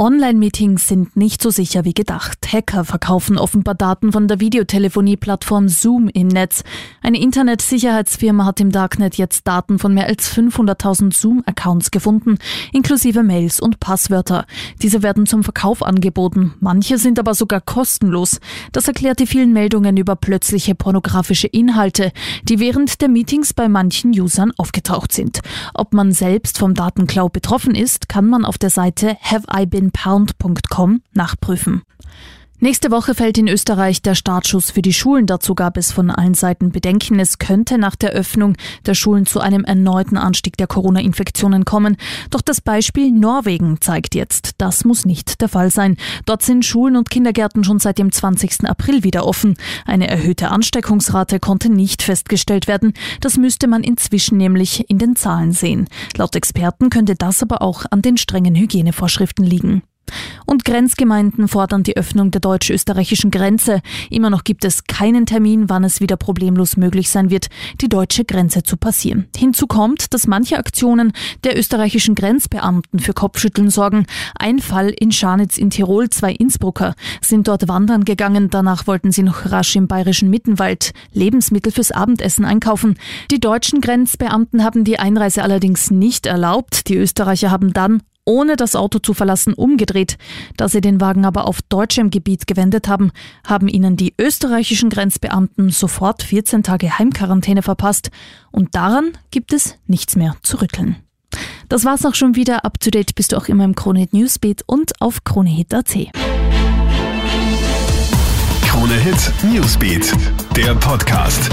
Online-Meetings sind nicht so sicher wie gedacht. Hacker verkaufen offenbar Daten von der Videotelefonie-Plattform Zoom im Netz. Eine Internetsicherheitsfirma hat im Darknet jetzt Daten von mehr als 500.000 Zoom-Accounts gefunden, inklusive Mails und Passwörter. Diese werden zum Verkauf angeboten. Manche sind aber sogar kostenlos. Das erklärt die vielen Meldungen über plötzliche pornografische Inhalte, die während der Meetings bei manchen Usern aufgetaucht sind. Ob man selbst vom Datenklau betroffen ist, kann man auf der Seite Have I Been pound.com nachprüfen. Nächste Woche fällt in Österreich der Startschuss für die Schulen. Dazu gab es von allen Seiten Bedenken. Es könnte nach der Öffnung der Schulen zu einem erneuten Anstieg der Corona-Infektionen kommen. Doch das Beispiel Norwegen zeigt jetzt, das muss nicht der Fall sein. Dort sind Schulen und Kindergärten schon seit dem 20. April wieder offen. Eine erhöhte Ansteckungsrate konnte nicht festgestellt werden. Das müsste man inzwischen nämlich in den Zahlen sehen. Laut Experten könnte das aber auch an den strengen Hygienevorschriften liegen. Und Grenzgemeinden fordern die Öffnung der deutsch-österreichischen Grenze. Immer noch gibt es keinen Termin, wann es wieder problemlos möglich sein wird, die deutsche Grenze zu passieren. Hinzu kommt, dass manche Aktionen der österreichischen Grenzbeamten für Kopfschütteln sorgen. Ein Fall in Scharnitz in Tirol, zwei Innsbrucker sind dort wandern gegangen. Danach wollten sie noch rasch im bayerischen Mittenwald Lebensmittel fürs Abendessen einkaufen. Die deutschen Grenzbeamten haben die Einreise allerdings nicht erlaubt. Die Österreicher haben dann ohne das Auto zu verlassen, umgedreht. Da sie den Wagen aber auf deutschem Gebiet gewendet haben, haben ihnen die österreichischen Grenzbeamten sofort 14 Tage Heimquarantäne verpasst und daran gibt es nichts mehr zu rütteln. Das war's auch schon wieder. Up to date bist du auch immer im Kronehit Newsbeat und auf kronehit.at. Kronehit Newsbeat, der Podcast.